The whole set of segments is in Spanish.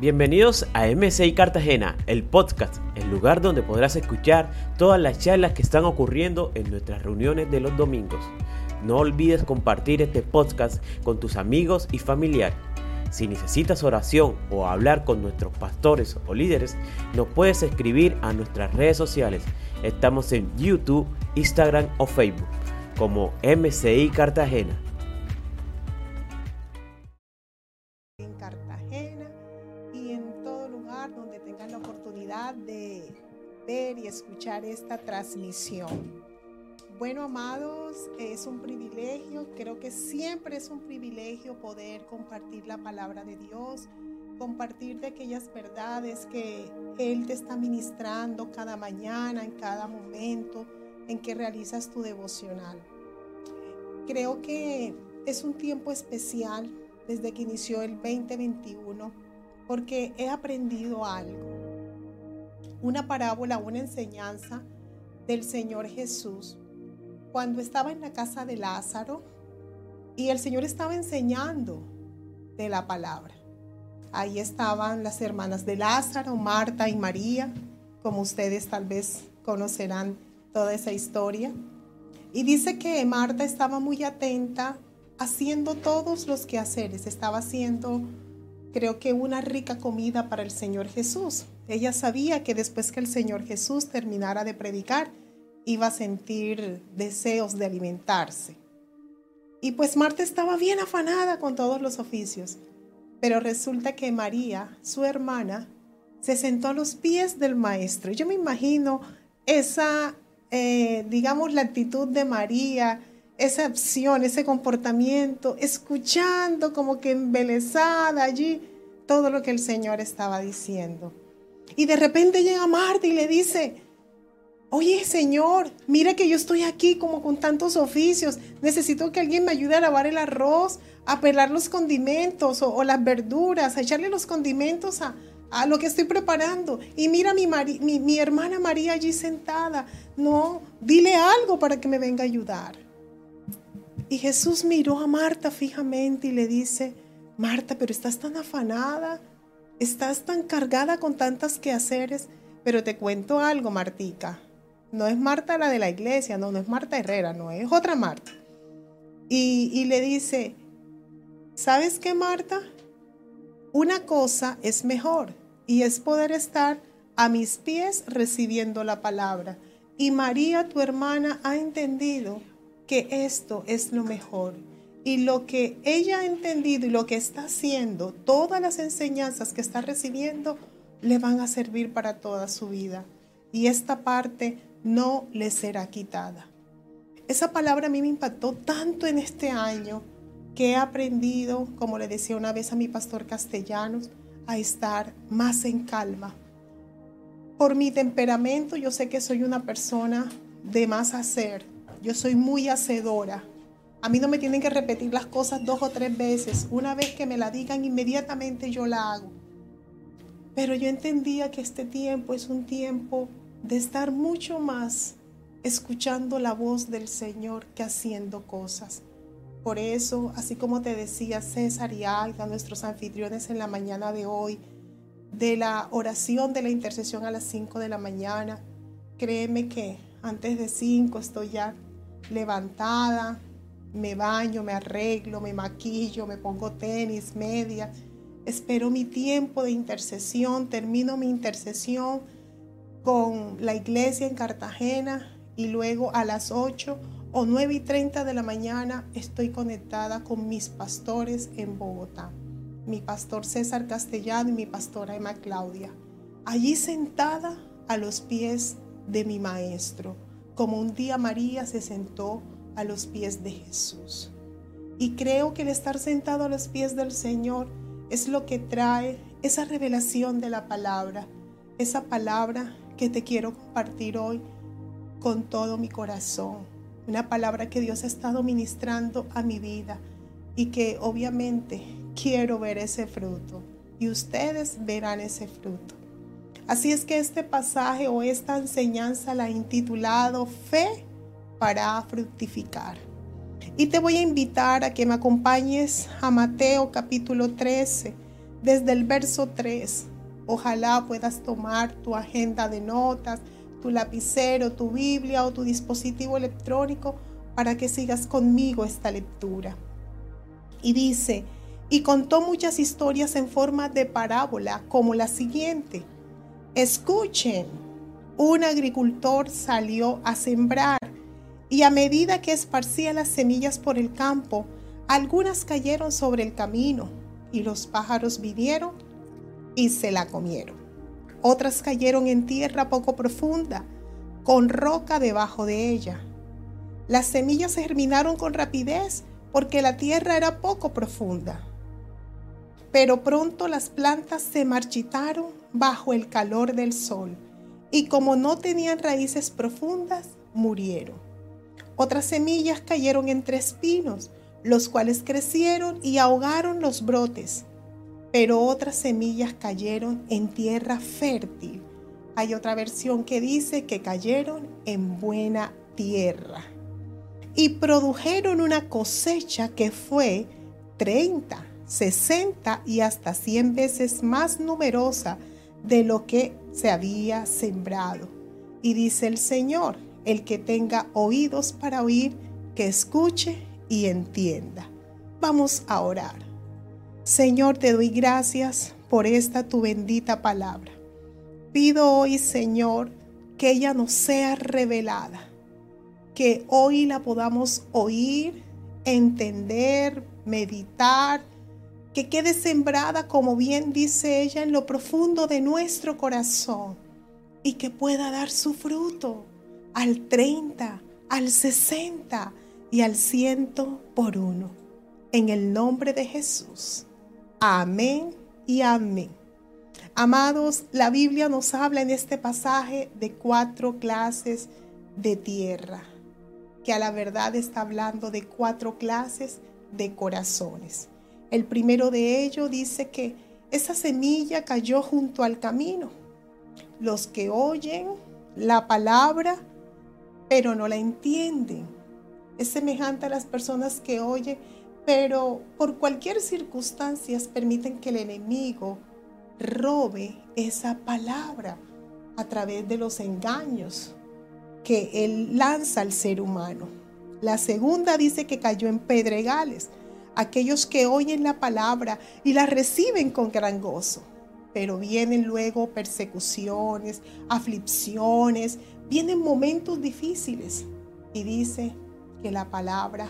Bienvenidos a MCI Cartagena, el podcast, el lugar donde podrás escuchar todas las charlas que están ocurriendo en nuestras reuniones de los domingos. No olvides compartir este podcast con tus amigos y familiares. Si necesitas oración o hablar con nuestros pastores o líderes, nos puedes escribir a nuestras redes sociales. Estamos en YouTube, Instagram o Facebook como MCI Cartagena. Escuchar esta transmisión. Bueno, amados, es un privilegio, creo que siempre es un privilegio poder compartir la palabra de Dios, compartir de aquellas verdades que Él te está ministrando cada mañana, en cada momento en que realizas tu devocional. Creo que es un tiempo especial desde que inició el 2021 porque he aprendido algo una parábola, una enseñanza del Señor Jesús cuando estaba en la casa de Lázaro y el Señor estaba enseñando de la palabra. Ahí estaban las hermanas de Lázaro, Marta y María, como ustedes tal vez conocerán toda esa historia. Y dice que Marta estaba muy atenta haciendo todos los quehaceres, estaba haciendo creo que una rica comida para el Señor Jesús. Ella sabía que después que el Señor Jesús terminara de predicar, iba a sentir deseos de alimentarse. Y pues Marta estaba bien afanada con todos los oficios, pero resulta que María, su hermana, se sentó a los pies del maestro. Yo me imagino esa, eh, digamos, la actitud de María, esa acción, ese comportamiento, escuchando como que embelesada allí todo lo que el Señor estaba diciendo. Y de repente llega Marta y le dice, oye Señor, mira que yo estoy aquí como con tantos oficios, necesito que alguien me ayude a lavar el arroz, a pelar los condimentos o, las verduras, a echarle los condimentos a, lo que estoy preparando. Y mira mi, mi, mi hermana María allí sentada. No, dile algo para que me venga a ayudar. Y Jesús miró a Marta fijamente y le dice, Marta, pero estás tan afanada, estás tan cargada con tantas quehaceres, pero te cuento algo, Martica. No es Marta la de la iglesia, no, no es Marta Herrera, no, es otra Marta. Y, y le dice, ¿sabes qué, Marta? Una cosa es mejor y es poder estar a mis pies recibiendo la palabra. Y María, tu hermana, ha entendido que esto es lo mejor. Y lo que ella ha entendido y lo que está haciendo, todas las enseñanzas que está recibiendo, le van a servir para toda su vida. Y esta parte no le será quitada. Esa palabra a mí me impactó tanto en este año que he aprendido, como le decía una vez a mi pastor castellanos, a estar más en calma. Por mi temperamento, yo sé que soy una persona de más hacer, yo soy muy hacedora. A mí no me tienen que repetir las cosas dos o tres veces. Una vez que me la digan, inmediatamente yo la hago. Pero yo entendía que este tiempo es un tiempo de estar mucho más escuchando la voz del Señor que haciendo cosas. Por eso, así como te decía César y Aida, nuestros anfitriones en la mañana de hoy, de la oración de la intercesión a las 5 de la mañana, créeme que antes de 5 estoy ya levantada, me baño, me arreglo, me maquillo, me pongo tenis, media. Espero mi tiempo de intercesión, termino mi intercesión con la iglesia en Cartagena y luego a las 8 o 9 y 30 de la mañana estoy conectada con mis pastores en Bogotá. Mi pastor César Castellano y mi pastora Emma Claudia. Allí sentada a los pies de mi maestro como un día María se sentó a los pies de Jesús. Y creo que el estar sentado a los pies del Señor es lo que trae esa revelación de la palabra, esa palabra que te quiero compartir hoy con todo mi corazón. Una palabra que Dios ha estado ministrando a mi vida y que obviamente quiero ver ese fruto y ustedes verán ese fruto. Así es que este pasaje o esta enseñanza la he intitulado Fe para fructificar. Y te voy a invitar a que me acompañes a Mateo capítulo 13, desde el verso 3. Ojalá puedas tomar tu agenda de notas, tu lapicero, tu Biblia o tu dispositivo electrónico para que sigas conmigo esta lectura. Y dice, y contó muchas historias en forma de parábola, como la siguiente. Escuchen, un agricultor salió a sembrar y a medida que esparcía las semillas por el campo, algunas cayeron sobre el camino y los pájaros vinieron y se la comieron. Otras cayeron en tierra poco profunda, con roca debajo de ella. Las semillas se germinaron con rapidez porque la tierra era poco profunda. Pero pronto las plantas se marchitaron bajo el calor del sol y como no tenían raíces profundas, murieron. Otras semillas cayeron entre espinos, los cuales crecieron y ahogaron los brotes. Pero otras semillas cayeron en tierra fértil. Hay otra versión que dice que cayeron en buena tierra. Y produjeron una cosecha que fue 30 60 y hasta 100 veces más numerosa de lo que se había sembrado. Y dice el Señor, el que tenga oídos para oír, que escuche y entienda. Vamos a orar. Señor, te doy gracias por esta tu bendita palabra. Pido hoy, Señor, que ella nos sea revelada, que hoy la podamos oír, entender, meditar que quede sembrada, como bien dice ella, en lo profundo de nuestro corazón y que pueda dar su fruto al 30, al 60 y al 100 por uno. En el nombre de Jesús. Amén y amén. Amados, la Biblia nos habla en este pasaje de cuatro clases de tierra, que a la verdad está hablando de cuatro clases de corazones. El primero de ellos dice que esa semilla cayó junto al camino. Los que oyen la palabra, pero no la entienden. Es semejante a las personas que oyen, pero por cualquier circunstancia permiten que el enemigo robe esa palabra a través de los engaños que él lanza al ser humano. La segunda dice que cayó en pedregales aquellos que oyen la palabra y la reciben con gran gozo. Pero vienen luego persecuciones, aflicciones, vienen momentos difíciles y dice que la palabra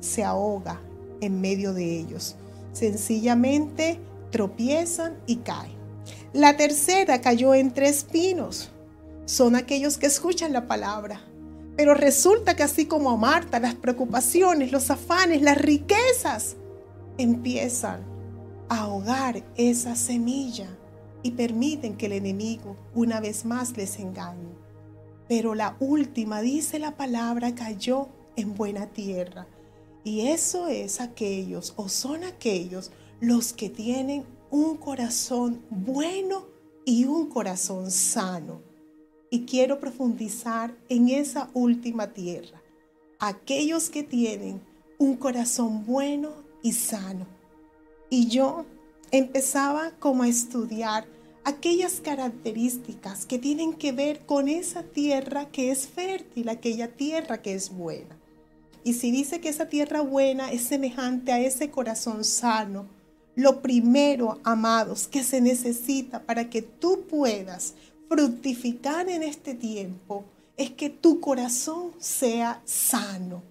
se ahoga en medio de ellos. Sencillamente tropiezan y caen. La tercera cayó entre espinos. Son aquellos que escuchan la palabra, pero resulta que así como a Marta, las preocupaciones, los afanes, las riquezas empiezan a ahogar esa semilla y permiten que el enemigo una vez más les engañe. Pero la última, dice la palabra, cayó en buena tierra. Y eso es aquellos o son aquellos los que tienen un corazón bueno y un corazón sano y quiero profundizar en esa última tierra. Aquellos que tienen un corazón bueno y sano. Y yo empezaba como a estudiar aquellas características que tienen que ver con esa tierra que es fértil, aquella tierra que es buena. Y si dice que esa tierra buena es semejante a ese corazón sano, lo primero, amados, que se necesita para que tú puedas fructificar en este tiempo es que tu corazón sea sano.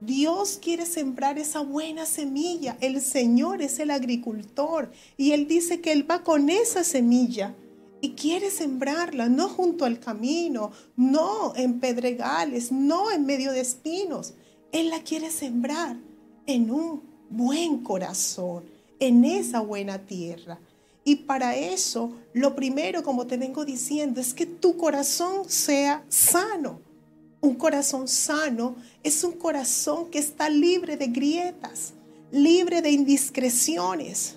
Dios quiere sembrar esa buena semilla. El Señor es el agricultor y Él dice que Él va con esa semilla y quiere sembrarla, no junto al camino, no en pedregales, no en medio de espinos. Él la quiere sembrar en un buen corazón, en esa buena tierra. Y para eso, lo primero, como te vengo diciendo, es que tu corazón sea sano. Un corazón sano es un corazón que está libre de grietas, libre de indiscreciones.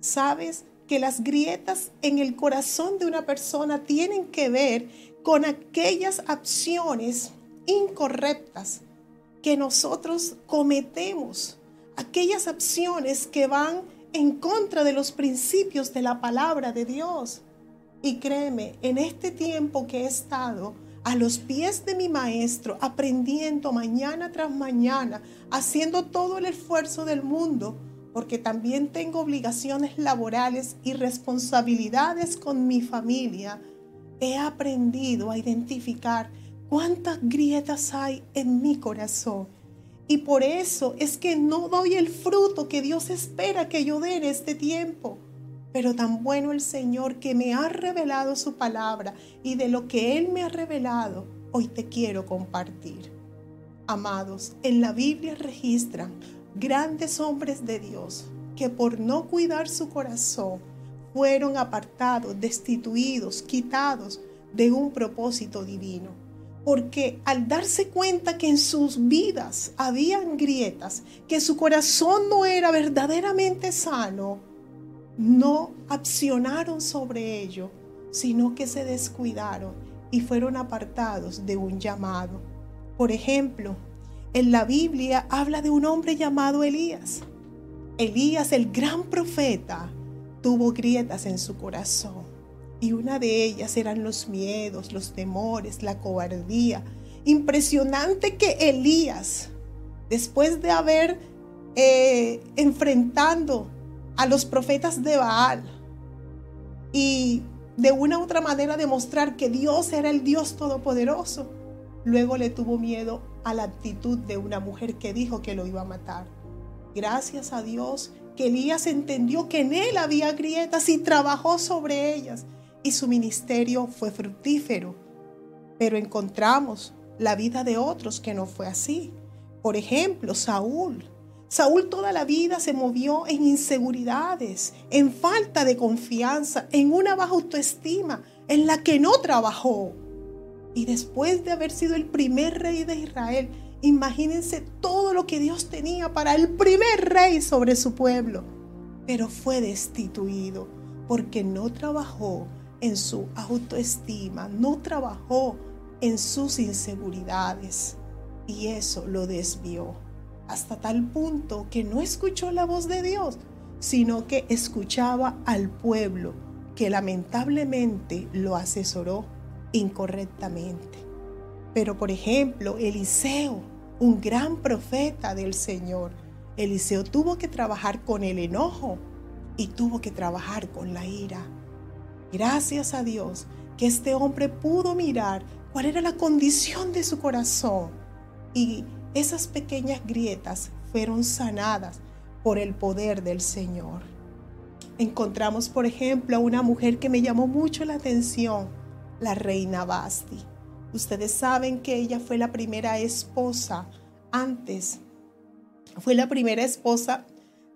¿Sabes? Que las grietas en el corazón de una persona tienen que ver con aquellas acciones incorrectas que nosotros cometemos, aquellas acciones que van en contra de los principios de la palabra de Dios. Y créeme, en este tiempo que he estado a los pies de mi maestro, aprendiendo mañana tras mañana, haciendo todo el esfuerzo del mundo, porque también tengo obligaciones laborales y responsabilidades con mi familia, he aprendido a identificar cuántas grietas hay en mi corazón. Y por eso es que no doy el fruto que Dios espera que yo dé en este tiempo. Pero tan bueno el Señor que me ha revelado su palabra y de lo que Él me ha revelado, hoy te quiero compartir. Amados, en la Biblia registran grandes hombres de Dios que por no cuidar su corazón fueron apartados, destituidos, quitados de un propósito divino. Porque al darse cuenta que en sus vidas habían grietas, que su corazón no era verdaderamente sano, no accionaron sobre ello, sino que se descuidaron y fueron apartados de un llamado. Por ejemplo, en la Biblia habla de un hombre llamado Elías. Elías, el gran profeta, tuvo grietas en su corazón. Y una de ellas eran los miedos, los temores, la cobardía. Impresionante que Elías, después de haber eh, enfrentando a los profetas de Baal y de una u otra manera demostrar que Dios era el Dios todopoderoso, luego le tuvo miedo a la actitud de una mujer que dijo que lo iba a matar. Gracias a Dios que Elías entendió que en él había grietas y trabajó sobre ellas y su ministerio fue fructífero. Pero encontramos la vida de otros que no fue así. Por ejemplo, Saúl. Saúl toda la vida se movió en inseguridades, en falta de confianza, en una baja autoestima, en la que no trabajó. Y después de haber sido el primer rey de Israel, Imagínense todo lo que Dios tenía para el primer rey sobre su pueblo, pero fue destituido porque no trabajó en su autoestima, no trabajó en sus inseguridades. Y eso lo desvió hasta tal punto que no escuchó la voz de Dios, sino que escuchaba al pueblo que lamentablemente lo asesoró incorrectamente. Pero por ejemplo, Eliseo, un gran profeta del Señor, Eliseo tuvo que trabajar con el enojo y tuvo que trabajar con la ira. Gracias a Dios que este hombre pudo mirar cuál era la condición de su corazón y esas pequeñas grietas fueron sanadas por el poder del Señor. Encontramos, por ejemplo, a una mujer que me llamó mucho la atención, la reina Basti. Ustedes saben que ella fue la primera esposa antes, fue la primera esposa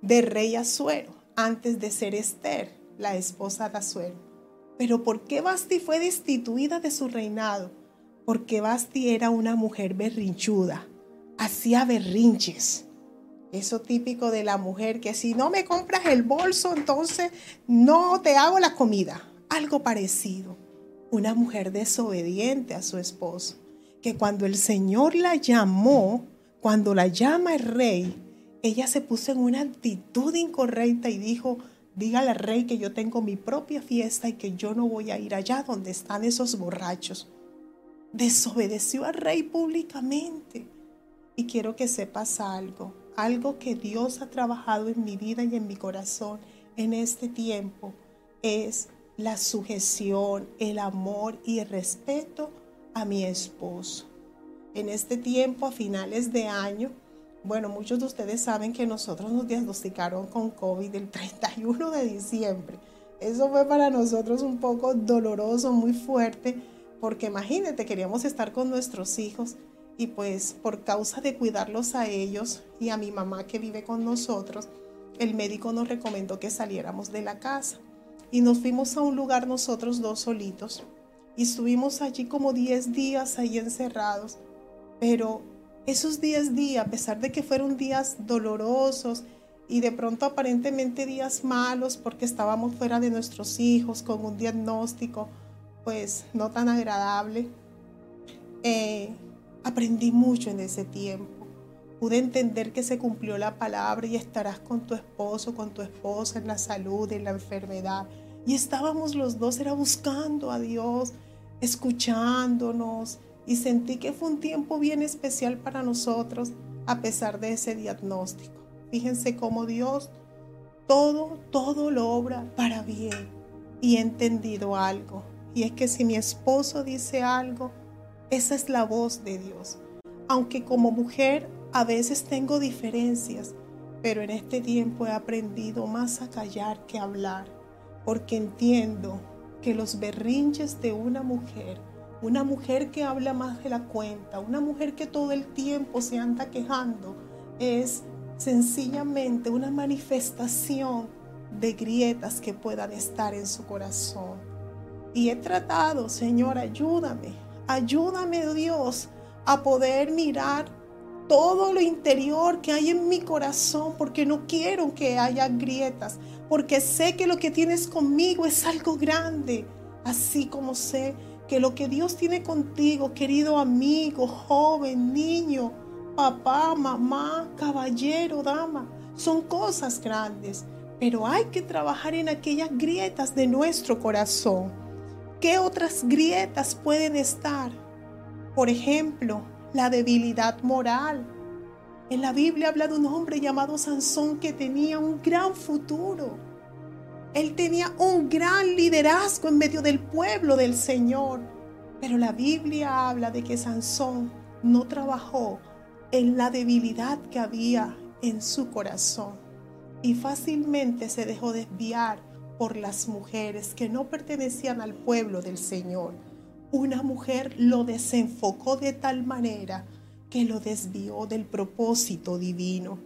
de rey Azuero, antes de ser Esther, la esposa de Azuero. Pero ¿por qué Basti fue destituida de su reinado? Porque Basti era una mujer berrinchuda, hacía berrinches. Eso típico de la mujer que si no me compras el bolso, entonces no te hago la comida. Algo parecido una mujer desobediente a su esposo, que cuando el Señor la llamó, cuando la llama el rey, ella se puso en una actitud incorrecta y dijo, dígale al rey que yo tengo mi propia fiesta y que yo no voy a ir allá donde están esos borrachos. Desobedeció al rey públicamente. Y quiero que sepas algo, algo que Dios ha trabajado en mi vida y en mi corazón en este tiempo, es la sujeción, el amor y el respeto a mi esposo. En este tiempo, a finales de año, bueno, muchos de ustedes saben que nosotros nos diagnosticaron con COVID el 31 de diciembre. Eso fue para nosotros un poco doloroso, muy fuerte, porque imagínate, queríamos estar con nuestros hijos y pues por causa de cuidarlos a ellos y a mi mamá que vive con nosotros, el médico nos recomendó que saliéramos de la casa y nos fuimos a un lugar nosotros dos solitos y estuvimos allí como 10 días ahí encerrados. Pero esos 10 días, a pesar de que fueron días dolorosos y de pronto aparentemente días malos porque estábamos fuera de nuestros hijos con un diagnóstico pues no tan agradable, eh, aprendí mucho en ese tiempo Pude entender que se cumplió la palabra y estarás con tu esposo, con tu esposa en la salud, en la enfermedad. Y estábamos los dos, era buscando a Dios, escuchándonos. Y sentí que fue un tiempo bien especial para nosotros a pesar de ese diagnóstico. Fíjense cómo Dios todo, todo lo obra para bien. Y he entendido algo. Y es que si mi esposo dice algo, esa es la voz de Dios. Aunque como mujer a veces tengo diferencias, pero en este tiempo he aprendido más a callar que a hablar, porque entiendo que los berrinches de una mujer, una mujer que habla más de la cuenta, una mujer que todo el tiempo se anda quejando, es sencillamente una manifestación de grietas que puedan estar en su corazón. Y he tratado, Señor, ayúdame, ayúdame Dios a poder mirar todo lo interior que hay en mi corazón, porque no quiero que haya grietas, porque sé que lo que tienes conmigo es algo grande, así como sé que lo que Dios tiene contigo, querido amigo, joven, niño, papá, mamá, caballero, dama, son cosas grandes, pero hay que trabajar en aquellas grietas de nuestro corazón. ¿Qué otras grietas pueden estar? Por ejemplo, la debilidad moral. En la Biblia habla de un hombre llamado Sansón que tenía un gran futuro. Él tenía un gran liderazgo en medio del pueblo del Señor. Pero la Biblia habla de que Sansón no trabajó en la debilidad que había en su corazón y fácilmente se dejó desviar por las mujeres que no pertenecían al pueblo del Señor una mujer lo desenfocó de tal manera que lo desvió del propósito divino.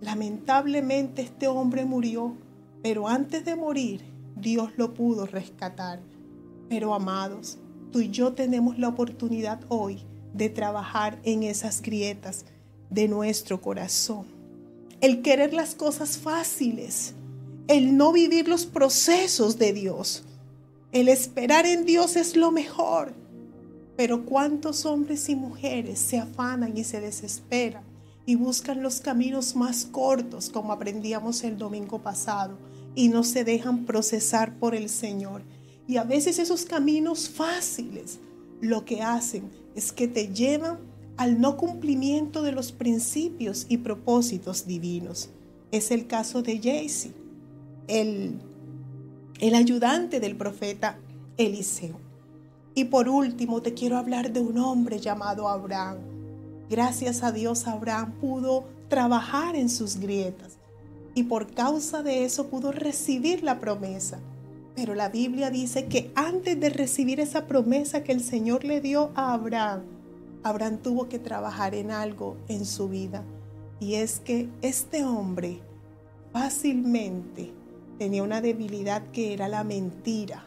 Lamentablemente este hombre murió, pero antes de morir Dios lo pudo rescatar. Pero amados, tú y yo tenemos la oportunidad hoy de trabajar en esas grietas de nuestro corazón. El querer las cosas fáciles, el no vivir los procesos de Dios. El esperar en Dios es lo mejor. Pero cuántos hombres y mujeres se afanan y se desesperan y buscan los caminos más cortos, como aprendíamos el domingo pasado, y no se dejan procesar por el Señor. Y a veces esos caminos fáciles lo que hacen es que te llevan al no cumplimiento de los principios y propósitos divinos. Es el caso de Jaycee, el el ayudante del profeta Eliseo. Y por último te quiero hablar de un hombre llamado Abraham. Gracias a Dios Abraham pudo trabajar en sus grietas y por causa de eso pudo recibir la promesa. Pero la Biblia dice que antes de recibir esa promesa que el Señor le dio a Abraham, Abraham tuvo que trabajar en algo en su vida. Y es que este hombre fácilmente tenía una debilidad que era la mentira.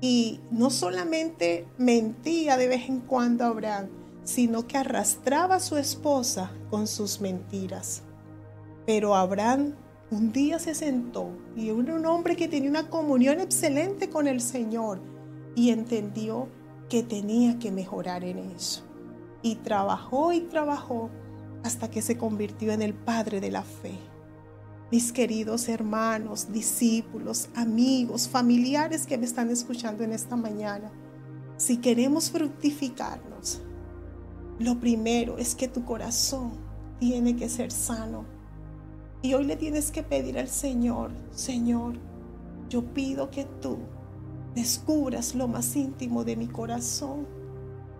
Y no solamente mentía de vez en cuando a Abraham, sino que arrastraba a su esposa con sus mentiras. Pero Abraham un día se sentó y era un hombre que tenía una comunión excelente con el Señor y entendió que tenía que mejorar en eso. Y trabajó y trabajó hasta que se convirtió en el padre de la fe mis queridos hermanos, discípulos, amigos, familiares que me están escuchando en esta mañana, si queremos fructificarnos, lo primero es que tu corazón tiene que ser sano. Y hoy le tienes que pedir al Señor, Señor, yo pido que tú descubras lo más íntimo de mi corazón,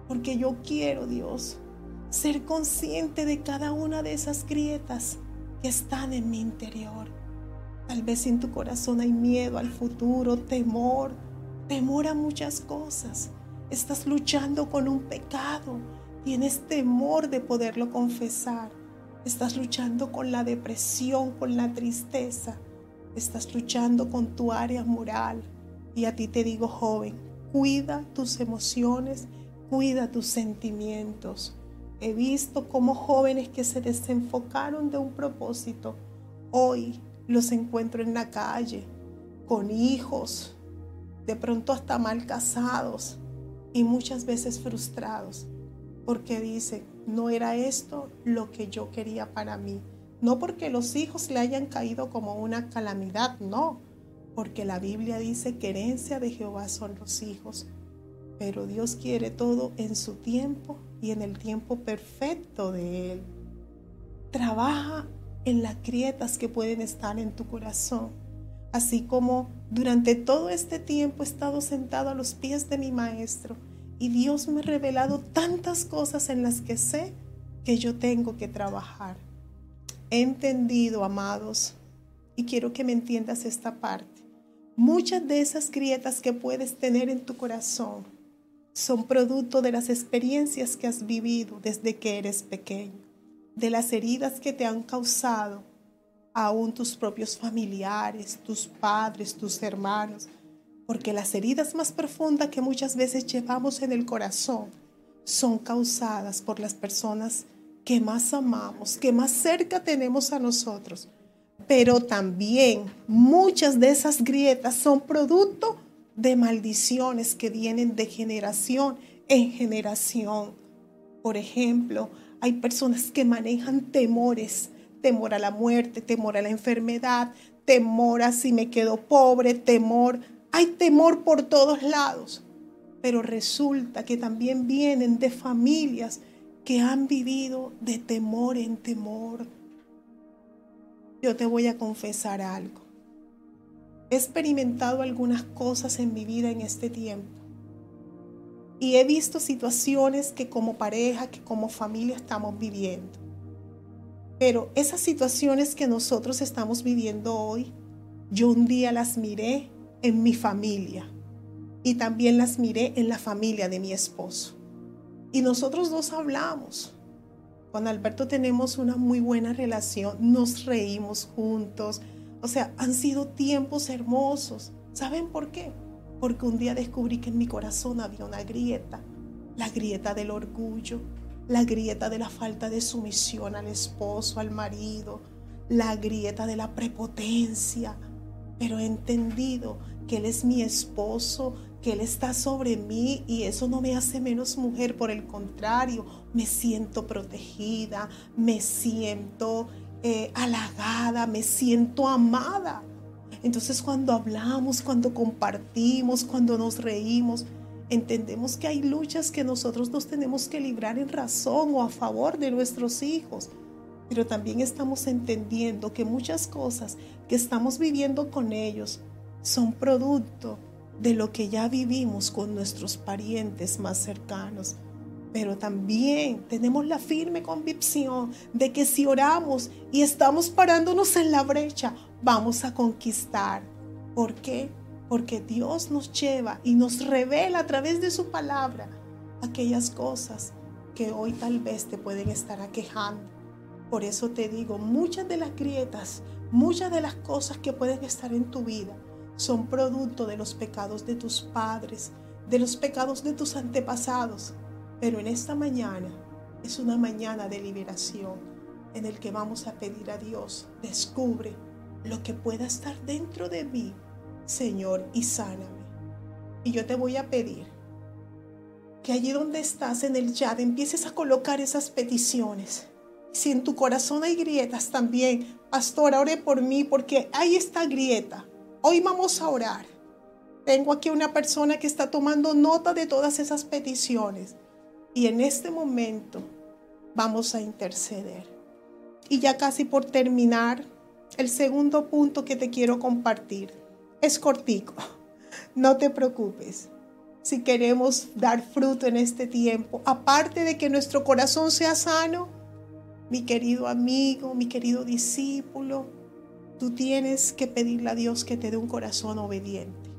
porque yo quiero, Dios, ser consciente de cada una de esas grietas que están en mi interior. Tal vez en tu corazón hay miedo al futuro, temor, temor a muchas cosas. Estás luchando con un pecado, tienes temor de poderlo confesar. Estás luchando con la depresión, con la tristeza. Estás luchando con tu área moral. Y a ti te digo, joven, cuida tus emociones, cuida tus sentimientos. He visto como jóvenes que se desenfocaron de un propósito, hoy los encuentro en la calle, con hijos, de pronto hasta mal casados y muchas veces frustrados, porque dicen, no era esto lo que yo quería para mí. No porque los hijos le hayan caído como una calamidad, no, porque la Biblia dice que herencia de Jehová son los hijos. Pero Dios quiere todo en su tiempo y en el tiempo perfecto de Él. Trabaja en las grietas que pueden estar en tu corazón, así como durante todo este tiempo he estado sentado a los pies de mi maestro y Dios me ha revelado tantas cosas en las que sé que yo tengo que trabajar. He entendido, amados, y quiero que me entiendas esta parte. Muchas de esas grietas que puedes tener en tu corazón son producto de las experiencias que has vivido desde que eres pequeño, de las heridas que te han causado aún tus propios familiares, tus padres, tus hermanos, porque las heridas más profundas que muchas veces llevamos en el corazón son causadas por las personas que más amamos, que más cerca tenemos a nosotros. Pero también muchas de esas grietas son producto de maldiciones que vienen de generación en generación. Por ejemplo, hay personas que manejan temores, temor a la muerte, temor a la enfermedad, temor a si me quedo pobre, temor hay temor por todos lados, pero resulta que también vienen de familias que han vivido de temor en temor. Yo te voy a confesar algo. He experimentado algunas cosas en mi vida en este tiempo. Y he visto situaciones que como pareja, que como familia estamos viviendo. Pero esas situaciones que nosotros estamos viviendo hoy, yo un día las miré en mi familia y también las miré en la familia de mi esposo. Y nosotros dos hablamos. Con Alberto tenemos una muy buena relación, nos reímos juntos. O sea, han sido tiempos hermosos. ¿Saben por qué? Porque un día descubrí que en mi corazón había una grieta, la grieta del orgullo, la grieta de la falta de sumisión al esposo, al marido, la grieta de la prepotencia, pero he entendido que Él es mi esposo, que Él está sobre mí y eso no me hace menos mujer, por el contrario, me siento protegida, me siento eh, halagada, me siento amada. Entonces cuando hablamos, cuando compartimos, cuando nos reímos, entendemos que hay luchas que nosotros nos tenemos que librar en razón o a favor de nuestros hijos pero también estamos entendiendo que muchas cosas que estamos viviendo con ellos son producto de lo que ya vivimos con nuestros parientes más cercanos. Pero también tenemos la firme convicción de que si oramos y estamos parándonos en la brecha, vamos a conquistar. ¿Por qué? Porque Dios nos lleva y nos revela a través de su palabra aquellas cosas que hoy tal vez te pueden estar aquejando por eso te digo, muchas de las grietas, muchas de las cosas que pueden estar en tu vida son producto de los pecados de tus padres, de los pecados de tus antepasados. Pero en esta mañana es una mañana de liberación en el que vamos a pedir a Dios, descubre lo que pueda estar dentro de mí, Señor, y sáname. Y yo te voy a pedir que allí donde estás en el chat empieces a colocar esas peticiones si en tu corazón hay grietas también, pastor, ore por mí porque hay esta grieta. Hoy vamos a orar. Tengo aquí una persona que está tomando nota de todas esas peticiones. Y en este momento vamos a interceder. Y ya casi por terminar, el segundo punto que te quiero compartir es cortico. No te preocupes. Si queremos dar fruto en este tiempo, aparte de que nuestro corazón sea sano, mi querido amigo, mi querido discípulo, tú tienes que pedirle a Dios que te dé un corazón obediente.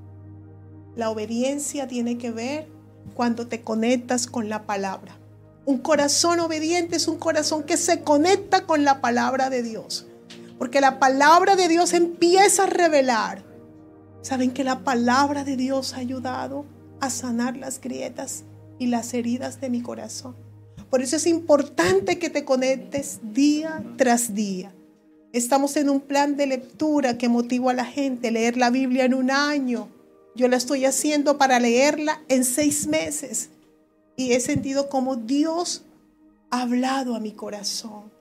La obediencia tiene que ver cuando te conectas con la palabra. Un corazón obediente es un corazón que se conecta con la palabra de Dios. Porque la palabra de Dios empieza a revelar. ¿Saben que la palabra de Dios ha ayudado a sanar las grietas y las heridas de mi corazón? Por eso es importante que te conectes día tras día. Estamos en un plan de lectura que motiva a la gente a leer la Biblia en un año. Yo la estoy haciendo para leerla en seis meses. Y he sentido como Dios ha hablado a mi corazón.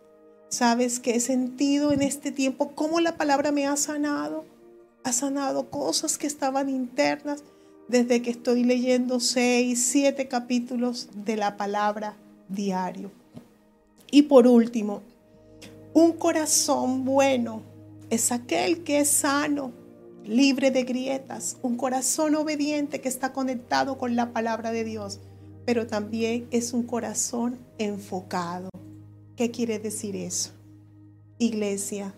Sabes que he sentido en este tiempo cómo la palabra me ha sanado. Ha sanado cosas que estaban internas desde que estoy leyendo seis, siete capítulos de la palabra diario. Y por último, un corazón bueno es aquel que es sano, libre de grietas, un corazón obediente que está conectado con la palabra de Dios, pero también es un corazón enfocado. ¿Qué quiere decir eso? Iglesia,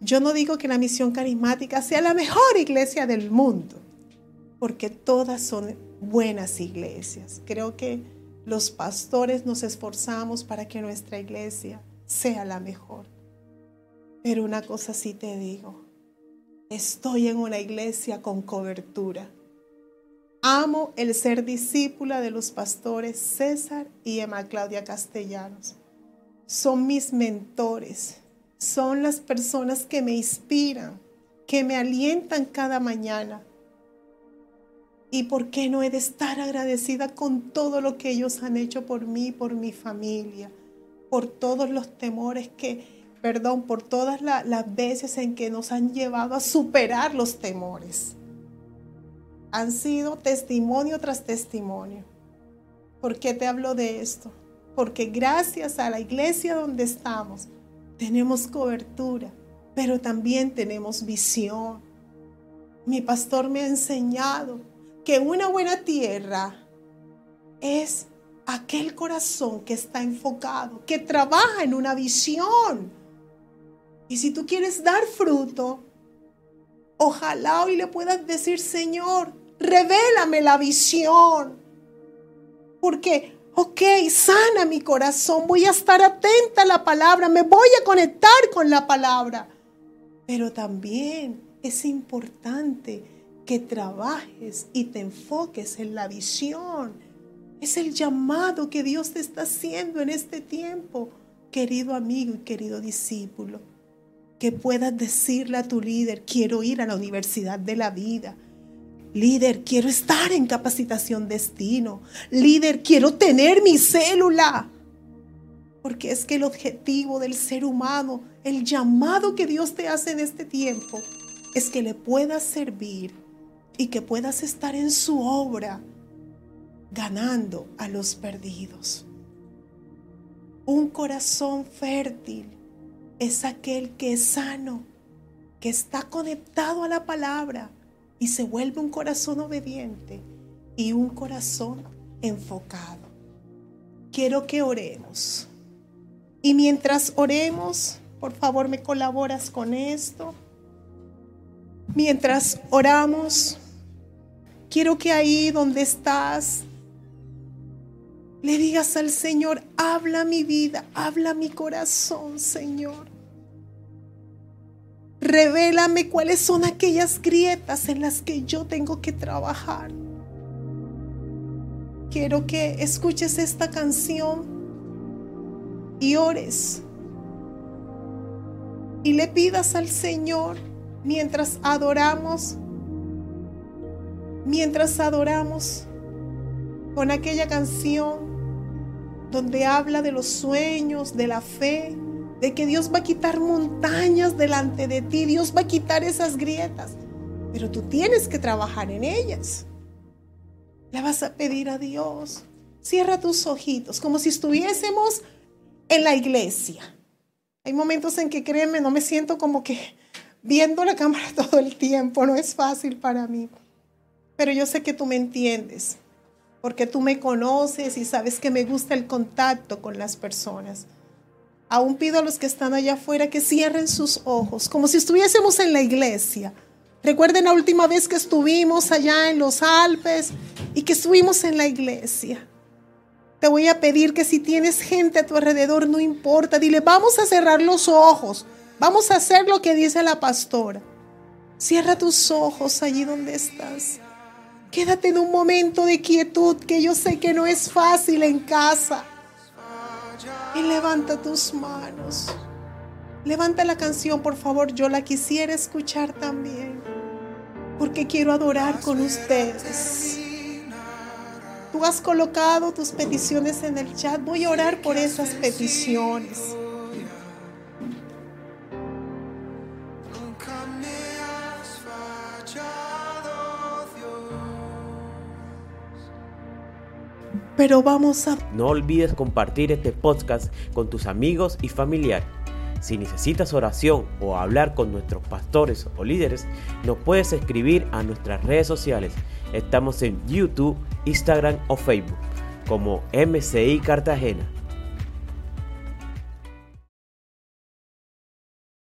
yo no digo que la misión carismática sea la mejor iglesia del mundo, porque todas son buenas iglesias. Creo que los pastores nos esforzamos para que nuestra iglesia sea la mejor. Pero una cosa sí te digo, estoy en una iglesia con cobertura. Amo el ser discípula de los pastores César y Emma Claudia Castellanos. Son mis mentores son las personas que me inspiran, que me alientan cada mañana. ¿Y por qué no he de estar agradecida con todo lo que ellos han hecho por mí, por mi familia, por todos los temores que, perdón, por todas las veces en que nos han llevado a superar los temores? Han sido testimonio tras testimonio. ¿Por qué te hablo de esto? Porque gracias a la iglesia donde estamos, tenemos cobertura, pero también tenemos visión. Mi pastor me ha enseñado que una buena tierra es aquel corazón que está enfocado, que trabaja en una visión. Y si tú quieres dar fruto, ojalá hoy le puedas decir, Señor, revélame la visión. Porque ok, sana mi corazón, voy a estar atenta a la palabra, me voy a conectar con la palabra. Pero también es importante que trabajes y te enfoques en la visión. Es el llamado que Dios te está haciendo en este tiempo, querido amigo y querido discípulo. Que puedas decirle a tu líder, quiero ir a la universidad de la vida Líder, quiero estar en capacitación destino. Líder, quiero tener mi célula. Porque es que el objetivo del ser humano, el llamado que Dios te hace en este tiempo, es que le puedas servir y que puedas estar en su obra ganando a los perdidos. Un corazón fértil es aquel que es sano, que está conectado a la palabra y se vuelve un corazón obediente y un corazón enfocado. Quiero que oremos. Y mientras oremos, por favor me colaboras con esto. Mientras oramos, quiero que ahí donde estás, le digas al Señor, habla mi vida, habla mi corazón, Señor. Revélame cuáles son aquellas grietas en las que yo tengo que trabajar. Quiero que escuches esta canción y ores. Y le pidas al Señor mientras adoramos, mientras adoramos con aquella canción donde habla de los sueños, de la fe, de que Dios va a quitar montañas delante de ti, Dios va a quitar esas grietas, pero tú tienes que trabajar en ellas. Le vas a pedir a Dios, cierra tus ojitos, como si estuviésemos en la iglesia. Hay momentos en que créeme, no me siento como que viendo la cámara todo el tiempo, no es fácil para mí. Pero yo sé que tú me entiendes, porque tú me conoces y sabes que me gusta el contacto con las personas. Aún pido a los que están allá afuera que cierren sus ojos, como si estuviésemos en la iglesia. Recuerden la última vez que estuvimos allá en los Alpes y que estuvimos en la iglesia. Te voy a pedir que si tienes gente a tu alrededor, no importa, dile, vamos a cerrar los ojos, vamos a hacer lo que dice la pastora. Cierra tus ojos allí donde estás. Quédate en un momento de quietud que yo sé que no es fácil en casa y levanta tus manos. Levanta la canción, por favor. Yo la quisiera escuchar también. Porque quiero adorar con ustedes. Tú has colocado tus peticiones en el chat. Voy a orar por esas peticiones. Pero vamos a... No olvides compartir este podcast con tus amigos y familiares. Si necesitas oración o hablar con nuestros pastores o líderes, nos puedes escribir a nuestras redes sociales. Estamos en YouTube, Instagram o Facebook como MCI Cartagena.